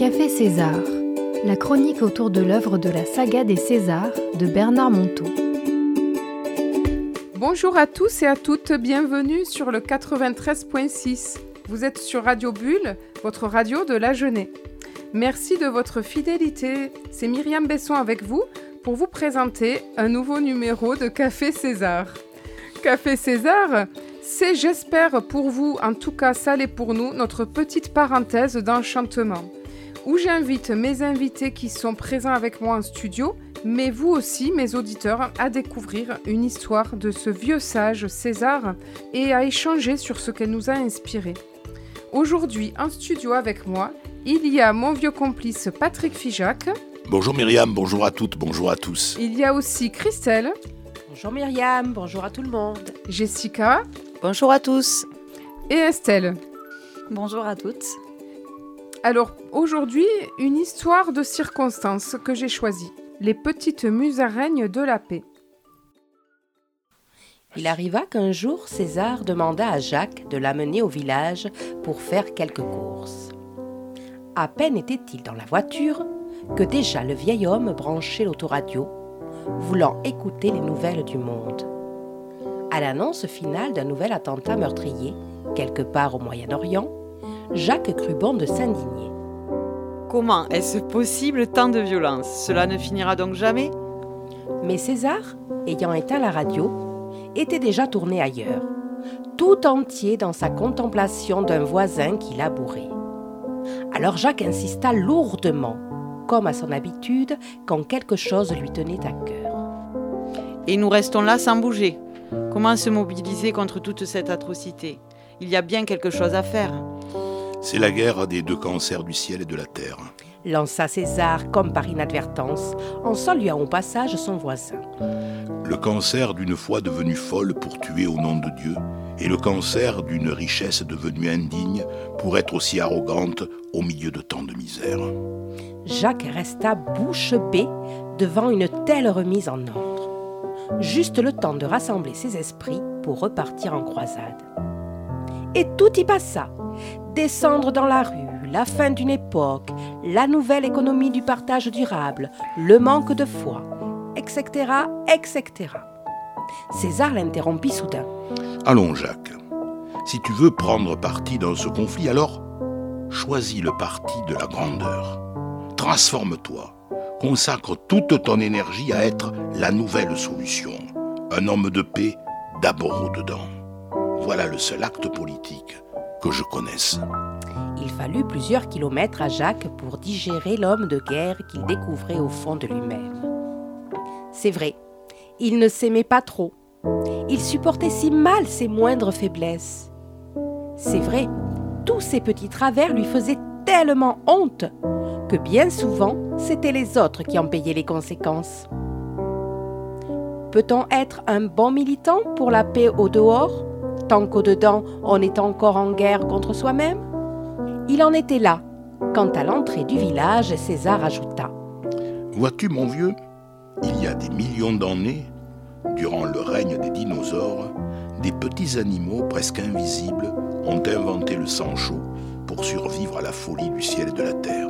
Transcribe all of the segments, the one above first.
Café César, la chronique autour de l'œuvre de la saga des Césars de Bernard Monteau. Bonjour à tous et à toutes, bienvenue sur le 93.6. Vous êtes sur Radio Bulle, votre radio de la. Merci de votre fidélité. C'est Myriam Besson avec vous pour vous présenter un nouveau numéro de Café César. Café César, c'est, j'espère pour vous, en tout cas ça l'est pour nous, notre petite parenthèse d'enchantement, où j'invite mes invités qui sont présents avec moi en studio, mais vous aussi, mes auditeurs, à découvrir une histoire de ce vieux sage César et à échanger sur ce qu'elle nous a inspiré. Aujourd'hui, en studio avec moi, il y a mon vieux complice Patrick Fijac. Bonjour Myriam, bonjour à toutes, bonjour à tous. Il y a aussi Christelle. Bonjour Myriam, bonjour à tout le monde. Jessica. Bonjour à tous. Et Estelle. Bonjour à toutes. Alors aujourd'hui, une histoire de circonstances que j'ai choisie. Les petites musaraignes de la paix. Il arriva qu'un jour César demanda à Jacques de l'amener au village pour faire quelques courses. À peine était-il dans la voiture que déjà le vieil homme branchait l'autoradio, voulant écouter les nouvelles du monde. À l'annonce finale d'un nouvel attentat meurtrier, quelque part au Moyen-Orient, Jacques crut bon de s'indigner. Comment est-ce possible tant de violence? Cela ne finira donc jamais? Mais César, ayant éteint la radio, était déjà tourné ailleurs, tout entier dans sa contemplation d'un voisin qui labourait. Alors Jacques insista lourdement, comme à son habitude quand quelque chose lui tenait à cœur. Et nous restons là sans bouger. Comment se mobiliser contre toute cette atrocité? Il y a bien quelque chose à faire. C'est la guerre des deux cancers du ciel et de la terre. Lança César comme par inadvertance, en saluant au passage son voisin. Le cancer d'une foi devenue folle pour tuer au nom de Dieu, et le cancer d'une richesse devenue indigne pour être aussi arrogante au milieu de tant de misère. Jacques resta bouche bée devant une telle remise en ordre. Juste le temps de rassembler ses esprits pour repartir en croisade. Et tout y passa. Descendre dans la rue, la fin d'une époque, la nouvelle économie du partage durable, le manque de foi, etc., etc. César l'interrompit soudain. Allons, Jacques. Si tu veux prendre parti dans ce conflit, alors choisis le parti de la grandeur. Transforme-toi. Consacre toute ton énergie à être la nouvelle solution. Un homme de paix d'abord au-dedans. Voilà le seul acte politique que je connaisse. Il fallut plusieurs kilomètres à Jacques pour digérer l'homme de guerre qu'il découvrait au fond de lui-même. C'est vrai, il ne s'aimait pas trop. Il supportait si mal ses moindres faiblesses. C'est vrai, tous ses petits travers lui faisaient tellement honte que bien souvent, c'étaient les autres qui en payaient les conséquences. Peut-on être un bon militant pour la paix au dehors, tant qu'au dedans on est encore en guerre contre soi-même? Il en était là, quand à l'entrée du village, César ajouta Vois-tu, mon vieux, il y a des millions d'années, durant le règne des dinosaures, des petits animaux presque invisibles ont inventé le sang chaud pour survivre à la folie du ciel et de la terre.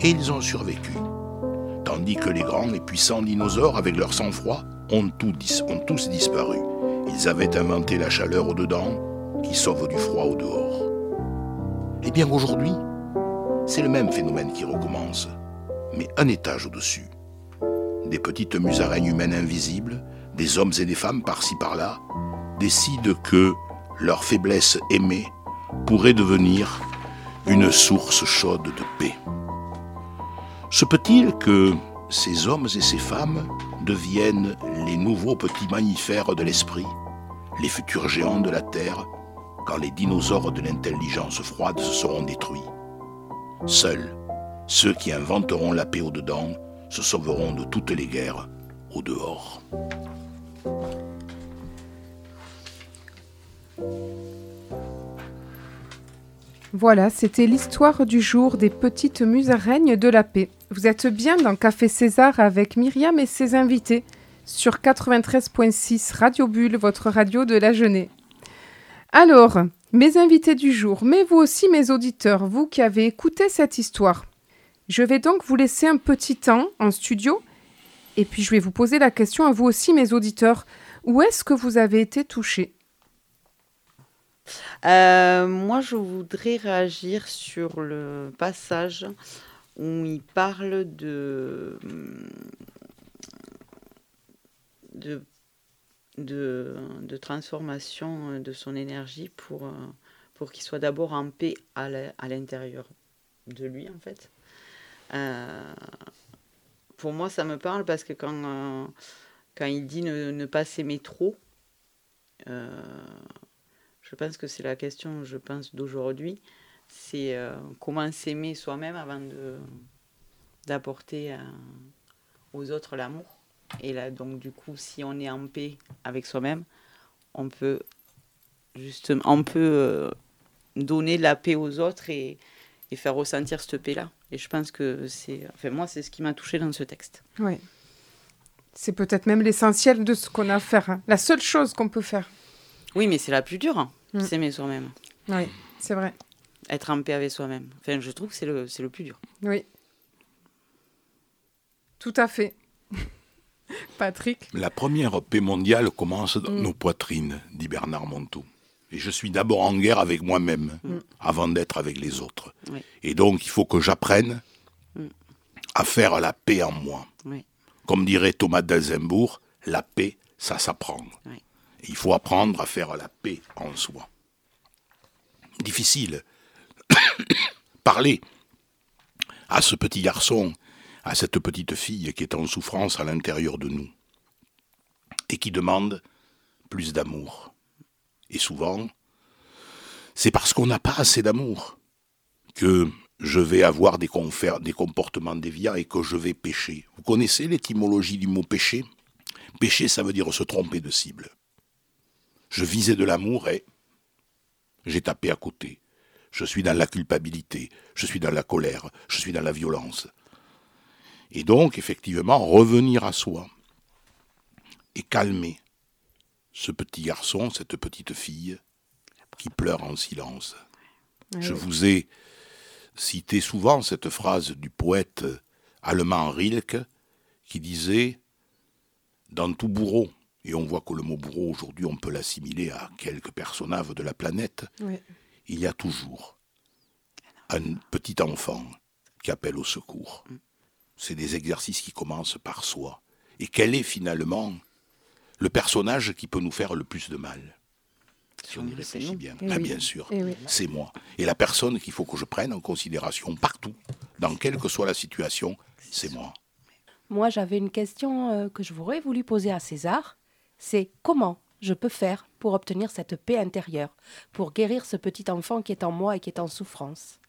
Et ils ont survécu. Tandis que les grands et puissants dinosaures, avec leur sang-froid, ont, ont tous disparu. Ils avaient inventé la chaleur au-dedans qui sauve du froid au dehors. Eh bien aujourd'hui, c'est le même phénomène qui recommence, mais un étage au-dessus. Des petites musaraignes humaines invisibles, des hommes et des femmes par-ci par-là, décident que leur faiblesse aimée pourrait devenir une source chaude de paix. Se peut-il que ces hommes et ces femmes deviennent les nouveaux petits mammifères de l'esprit, les futurs géants de la Terre, quand les dinosaures de l'intelligence froide se seront détruits Seuls ceux qui inventeront la paix au-dedans se sauveront de toutes les guerres au dehors. Voilà, c'était l'histoire du jour des petites musaraignes de la paix. Vous êtes bien dans Café César avec Myriam et ses invités sur 93.6 Radio Bulle, votre radio de la jeunesse. Alors, Mes invités du jour, mais vous aussi mes auditeurs, vous qui avez écouté cette histoire. Je vais donc vous laisser un petit temps en studio et puis je vais vous poser la question à vous aussi mes auditeurs. Où est-ce que vous avez été touchés? Euh, moi, je voudrais réagir sur le passage où il parle de, de, de, transformation de son énergie pour, pour qu'il soit d'abord en paix à l'intérieur de lui, en fait. Euh, pour moi, ça me parle parce que quand, euh, quand il dit ne, ne pas s'aimer trop, euh, je pense que c'est la question, je pense, d'aujourd'hui. C'est euh, comment s'aimer soi-même avant de d'apporter euh, aux autres l'amour. Et là, donc, du coup, si on est en paix avec soi-même, on peut justement, on peut euh, donner la paix aux autres et, et faire ressentir cette paix-là. Et je pense que c'est, enfin, moi, c'est ce qui m'a touché dans ce texte. Oui. C'est peut-être même l'essentiel de ce qu'on a à faire. hein. La seule chose qu'on peut faire. Oui, mais c'est la plus dure, hein, Mm. s'aimer soi-même, Oui, c'est vrai. Être en paix avec soi-même. Enfin, je trouve que c'est le, c'est le plus dur. Oui. Tout à fait. Patrick La première paix mondiale commence dans Mm. nos poitrines, dit Bernard Monteau. Et je suis d'abord en guerre avec moi-même, avant d'être avec les autres. Oui. Et donc, il faut que j'apprenne Mm. à faire la paix en moi. Oui. Comme dirait Thomas d'Alzenbourg, la paix, ça s'apprend. Oui. Il faut apprendre à faire la paix en soi. Difficile. Parler à ce petit garçon, à cette petite fille qui est en souffrance à l'intérieur de nous et qui demande plus d'amour. Et souvent, c'est parce qu'on n'a pas assez d'amour que je vais avoir des, comportements déviants et que je vais pécher. Vous connaissez l'étymologie du mot péché Pécher, ça veut dire se tromper de cible. Je visais de l'amour et j'ai tapé à côté. Je suis dans la culpabilité, je suis dans la colère, je suis dans la violence. Et donc, effectivement, revenir à soi et calmer ce petit garçon, cette petite fille qui pleure en silence. Je vous ai cité souvent cette phrase du poète allemand Rilke qui disait Dans tout bourreau, et on voit que le mot bourreau aujourd'hui on peut l'assimiler à quelques personnages de la planète, Oui. Il y a toujours un petit enfant qui appelle au secours. C'est des exercices qui commencent par soi. Et quel est finalement le personnage qui peut nous faire le plus de mal Si on y C'est réfléchit bien. Eh Ah, bien sûr, Eh c'est moi. Et la personne qu'il faut que je prenne en considération partout, dans quelle que soit la situation, c'est moi. Moi, j'avais une question euh, que je voudrais voulu poser à César. C'est comment je peux faire pour obtenir cette paix intérieure, pour guérir ce petit enfant qui est en moi et qui est en souffrance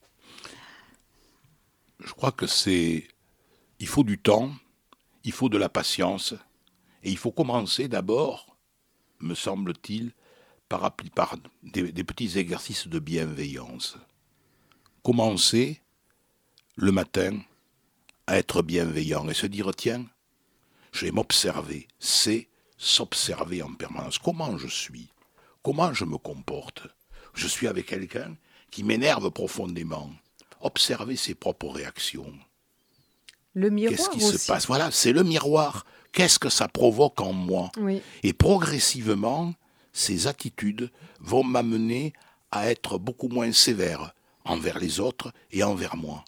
Je crois que c'est. Il faut du temps, il faut de la patience, et il faut commencer d'abord, me semble-t-il, par, par des, des petits exercices de bienveillance. Commencer le matin à être bienveillant et se dire tiens, je vais m'observer. C'est s'observer en permanence. Comment je suis? Comment je me comporte? Je suis avec quelqu'un qui m'énerve profondément. Observer ses propres réactions. Le miroir Qu'est-ce qui aussi. se passe? Voilà, c'est le miroir. Qu'est-ce que ça provoque en moi? Oui. Et progressivement, ces attitudes vont m'amener à être beaucoup moins sévère envers les autres et envers moi.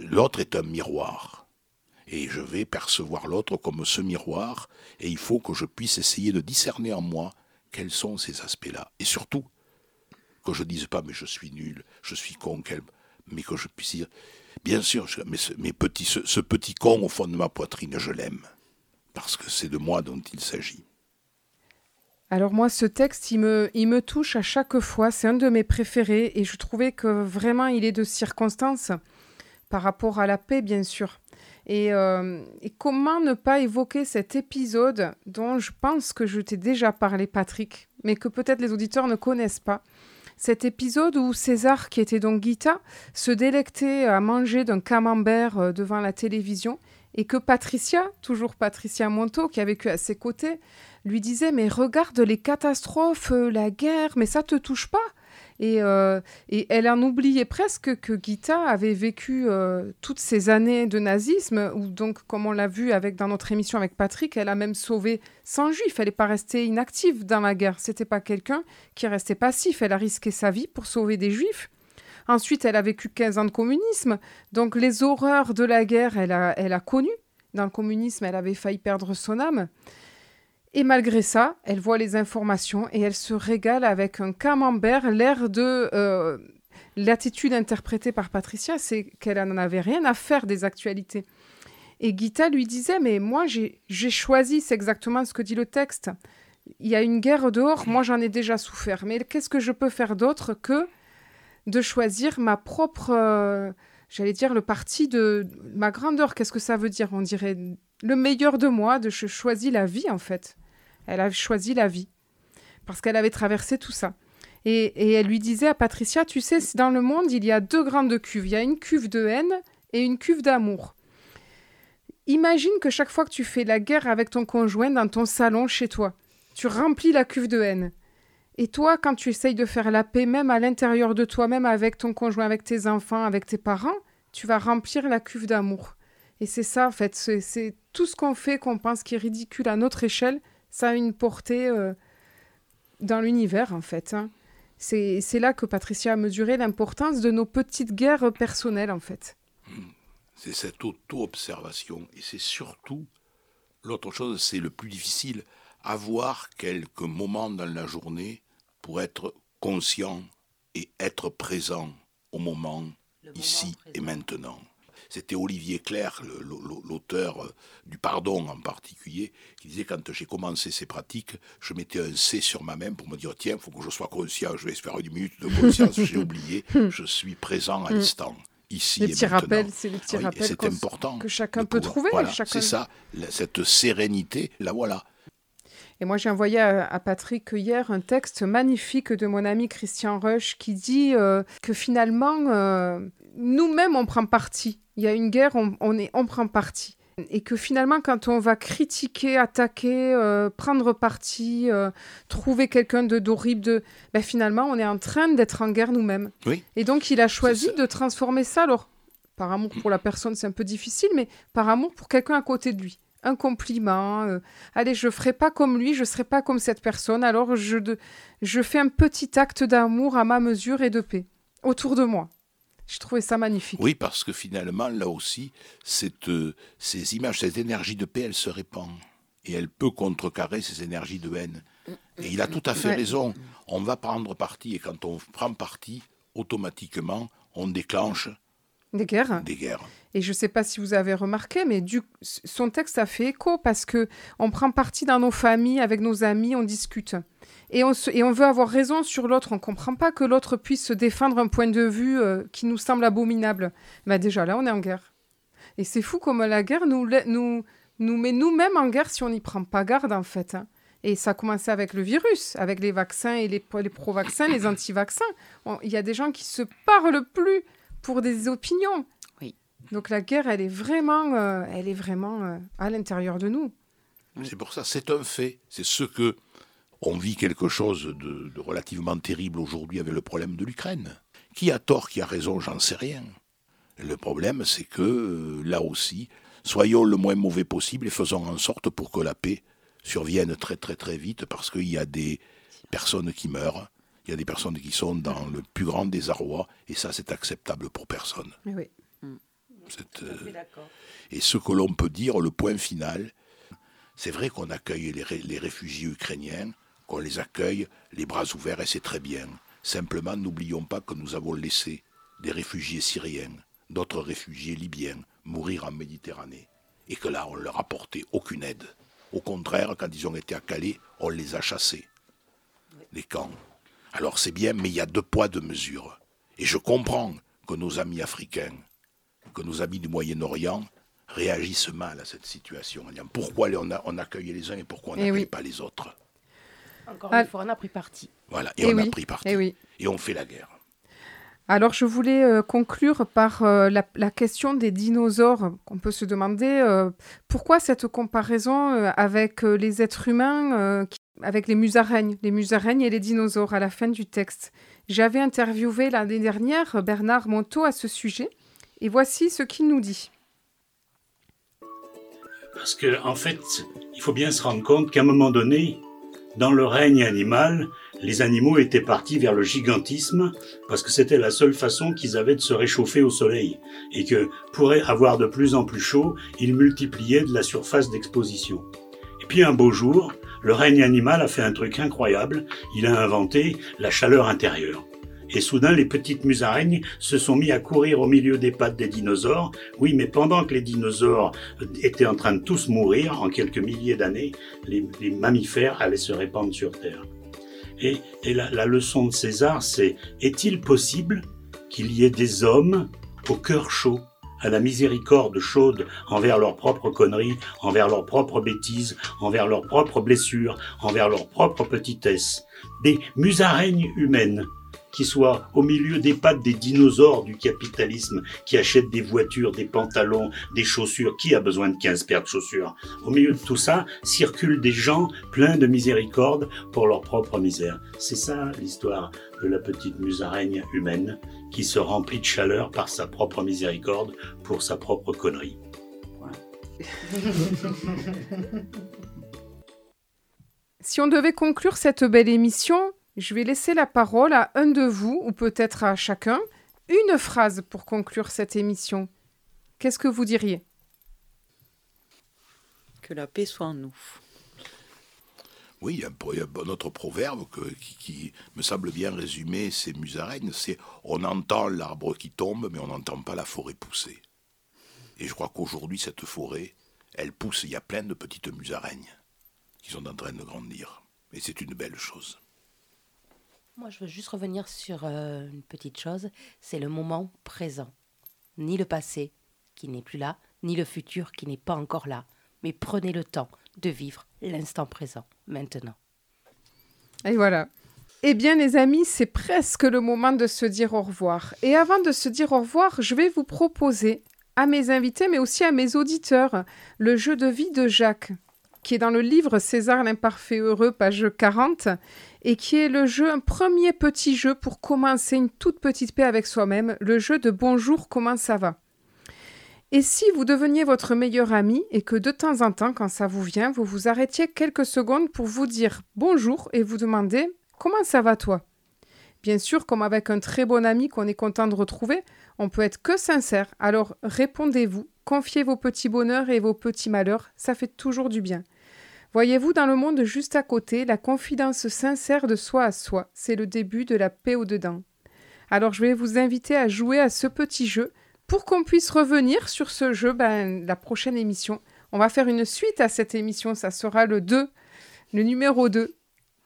L'autre est un miroir. Et je vais percevoir l'autre comme ce miroir, et il faut que je puisse essayer de discerner en moi quels sont ces aspects-là. Et surtout, que je dise pas mais je suis nul, je suis con, mais que je puisse dire, bien sûr, mais, ce petit con au fond de ma poitrine, je l'aime, parce que c'est de moi dont il s'agit. Alors moi, ce texte, il me, il me touche à chaque fois. C'est un de mes préférés et je trouvais que vraiment, il est de circonstance par rapport à la paix, bien sûr. Et, euh, et comment ne pas évoquer cet épisode dont je pense que je t'ai déjà parlé, Patrick, mais que peut-être les auditeurs ne connaissent pas? Cet épisode où César, qui était donc Guita, se délectait à manger d'un camembert euh, devant la télévision et que Patricia, toujours Patricia Monteau, qui a vécu à ses côtés, lui disait Mais regarde les catastrophes, euh, la guerre, mais ça te touche pas? Et, euh, et, elle en oubliait presque que Gita avait vécu euh, toutes ces années de nazisme, où donc, comme on l'a vu avec, dans notre émission avec Patrick, elle a même sauvé 100 juifs. Elle n'est pas restée inactive dans la guerre. C'était pas quelqu'un qui restait passif. Elle a risqué sa vie pour sauver des juifs. Ensuite, elle a vécu 15 ans de communisme. Donc, les horreurs de la guerre, elle a, elle a connu. Dans le communisme, elle avait failli perdre son âme. Et malgré ça, elle voit les informations et elle se régale avec un camembert, l'air de... Euh, l'attitude interprétée par Patricia, c'est qu'elle n'en avait rien à faire des actualités. Et Gita lui disait, mais moi j'ai choisi, c'est exactement ce que dit le texte. Il y a une guerre dehors, moi j'en ai déjà souffert, mais qu'est-ce que je peux faire d'autre que de choisir ma propre, euh, j'allais dire, le parti de ma grandeur? Qu'est-ce que ça veut dire? On dirait le meilleur de moi, de je choisis la vie en fait. Elle a choisi la vie parce qu'elle avait traversé tout ça. Et, elle lui disait à Patricia, tu sais, dans le monde, il y a deux grandes cuves. Il y a une cuve de haine et une cuve d'amour. Imagine que chaque fois que tu fais la guerre avec ton conjoint dans ton salon chez toi, tu remplis la cuve de haine. Et toi, quand tu essayes de faire la paix, même à l'intérieur de toi-même, avec ton conjoint, avec tes enfants, avec tes parents, tu vas remplir la cuve d'amour. Et c'est ça, en fait, c'est tout ce qu'on fait qu'on pense qui est ridicule à notre échelle, ça a une portée euh, dans l'univers, en fait. Hein. C'est là que Patricia a mesuré l'importance de nos petites guerres personnelles, en fait. C'est cette auto-observation. Et c'est surtout, l'autre chose, c'est le plus difficile, avoir quelques moments dans la journée pour être conscient et être présent au moment, ici et maintenant. C'était Olivier Clerc, l'auteur euh, du Pardon en particulier, qui disait quand j'ai commencé ces pratiques, je mettais un C sur ma main pour me dire tiens, il faut que je sois conscient, je vais faire une minute de conscience, j'ai oublié, je suis présent à l'instant. Ici les petits rappels, c'est les petits rappels c'est important que chacun peut trouver. C'est ça, cette sérénité, la voilà. Et moi, j'ai envoyé à, Patrick hier un texte magnifique de mon ami Christian Rush qui dit euh, que finalement, euh, nous-mêmes, on prend parti il y a une guerre, on, est, on prend parti. Et que finalement, quand on va critiquer, attaquer, euh, prendre parti, euh, trouver quelqu'un de d'horrible, de, ben finalement, on est en train d'être en guerre nous-mêmes. Oui. Et donc, il a choisi de transformer ça. Alors, par amour pour la personne, c'est un peu difficile, mais par amour pour quelqu'un à côté de lui. Un compliment. Euh, allez, je ferai pas comme lui, je serai pas comme cette personne. Alors, je, de, je fais un petit acte d'amour à ma mesure et de paix autour de moi. Je trouvais ça magnifique. Oui, parce que finalement, là aussi, cette, euh, ces images, cette énergie de paix, elle se répand. Et elle peut contrecarrer ces énergies de haine. Et il a tout à fait raison. On va prendre parti, et quand on prend parti, automatiquement, on déclenche des guerres. Des guerres. Et je ne sais pas si vous avez remarqué, mais du, son texte a fait écho parce que on prend parti dans nos familles, avec nos amis, on discute et on, et on veut avoir raison sur l'autre. On ne comprend pas que l'autre puisse se défendre un point de vue euh, qui nous semble abominable. Mais bah, déjà là, on est en guerre. Et c'est fou comme la guerre nous, nous, nous met nous-mêmes en guerre si on n'y prend pas garde, en fait. Hein. Et ça a commencé avec le virus, avec les vaccins et les, les pro-vaccins, les anti-vaccins. Il y a des gens qui se parlent plus pour des opinions. Oui. Donc la guerre, elle est vraiment, euh, elle est vraiment euh, à l'intérieur de nous. C'est pour ça, c'est un fait. C'est ce que on vit quelque chose de, relativement terrible aujourd'hui avec le problème de l'Ukraine. Qui a tort, qui a raison, j'en sais rien. Le problème, c'est que, euh, là aussi, soyons le moins mauvais possible et faisons en sorte pour que la paix survienne très très très vite, parce qu'il y a des personnes qui meurent, il y a des personnes qui sont dans le plus grand désarroi, et ça, c'est acceptable pour personne. Oui. Euh, et ce que l'on peut dire, le point final, c'est vrai qu'on accueille les réfugiés ukrainiens, qu'on les accueille les bras ouverts et c'est très bien. Simplement, n'oublions pas que nous avons laissé des réfugiés syriens, d'autres réfugiés libyens mourir en Méditerranée et que là, on ne leur a apporté aucune aide. Au contraire, quand ils ont été à Calais, on les a chassés, les camps. Alors c'est bien, mais il y a deux poids, deux mesures. Et je comprends que nos amis africains, que nos amis du Moyen-Orient réagissent mal à cette situation. Pourquoi on, on accueille les uns et pourquoi on eh n'accueille pas les autres? Encore ah. une fois, on a pris parti. Voilà, et, on a pris parti. Et, oui. et on fait la guerre. Alors je voulais euh, conclure par euh, la, question des dinosaures. On peut se demander euh, pourquoi cette comparaison avec les êtres humains, avec les musaraignes, les musaraignes et les dinosaures à la fin du texte. J'avais interviewé l'année dernière Bernard Monteau à ce sujet et voici ce qu'il nous dit. Parce qu'en en fait, il faut bien se rendre compte qu'à un moment donné, dans le règne animal, les animaux étaient partis vers le gigantisme parce que c'était la seule façon qu'ils avaient de se réchauffer au soleil et que pour avoir de plus en plus chaud, ils multipliaient de la surface d'exposition. Et puis un beau jour, le règne animal a fait un truc incroyable, il a inventé la chaleur intérieure. Et soudain, les petites musaraignes se sont mis à courir au milieu des pattes des dinosaures. Oui, mais pendant que les dinosaures étaient en train de tous mourir, en quelques milliers d'années, les, mammifères allaient se répandre sur Terre. Et, la, leçon de César, c'est est-il possible qu'il y ait des hommes au cœur chaud, à la miséricorde chaude envers leurs propres conneries, envers leurs propres bêtises, envers leurs propres blessures, envers leurs propres petitesses, des musaraignes humaines qui soit au milieu des pattes des dinosaures du capitalisme qui achètent des voitures, des pantalons, des chaussures. Qui a besoin de 15 paires de chaussures? Au milieu de tout ça, circulent des gens pleins de miséricorde pour leur propre misère. C'est ça l'histoire de la petite musaraigne humaine qui se remplit de chaleur par sa propre miséricorde pour sa propre connerie. si on devait conclure cette belle émission, je vais laisser la parole à un de vous, ou peut-être à chacun, une phrase pour conclure cette émission. Qu'est-ce que vous diriez? Que la paix soit en nous. Oui, il y a un, autre proverbe qui, me semble bien résumer ces musaraignes, c'est on entend l'arbre qui tombe, mais on n'entend pas la forêt pousser. Et je crois qu'aujourd'hui, cette forêt, elle pousse, il y a plein de petites musaraignes qui sont en train de grandir. Et c'est une belle chose. Moi, je veux juste revenir sur euh, une petite chose, c'est le moment présent. Ni le passé, qui n'est plus là, ni le futur, qui n'est pas encore là. Mais prenez le temps de vivre l'instant présent, maintenant. Et voilà. Eh bien, les amis, c'est presque le moment de se dire au revoir. Et avant de se dire au revoir, je vais vous proposer à mes invités, mais aussi à mes auditeurs, le jeu de vie de Jacques, qui est dans le livre César l'imparfait heureux, page 40, et qui est le jeu, un premier petit jeu pour commencer une toute petite paix avec soi-même, le jeu de bonjour, comment ça va? Et si vous deveniez votre meilleur ami et que de temps en temps, quand ça vous vient, vous vous arrêtiez quelques secondes pour vous dire bonjour et vous demander comment ça va toi? Bien sûr, comme avec un très bon ami qu'on est content de retrouver, on peut être que sincère. Alors répondez-vous, confiez vos petits bonheurs et vos petits malheurs, ça fait toujours du bien. Voyez-vous, dans le monde juste à côté, la confidence sincère de soi à soi, c'est le début de la paix au-dedans. Alors je vais vous inviter à jouer à ce petit jeu pour qu'on puisse revenir sur ce jeu ben, la prochaine émission. On va faire une suite à cette émission, ça sera le 2, le numéro 2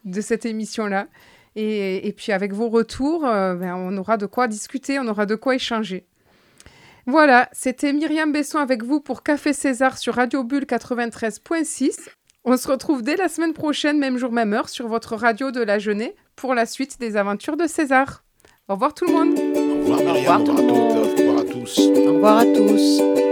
de cette émission-là. Et, puis avec vos retours, euh, ben, on aura de quoi discuter, on aura de quoi échanger. Voilà, c'était Myriam Besson avec vous pour Café César sur Radio Bulle 93.6. On se retrouve dès la semaine prochaine, même jour, même heure, sur votre radio de la Jeunée pour la suite des aventures de César. Au revoir tout le monde. Au revoir, Myriam. Au revoir, à, toutes. Au revoir à tous. Au revoir à tous.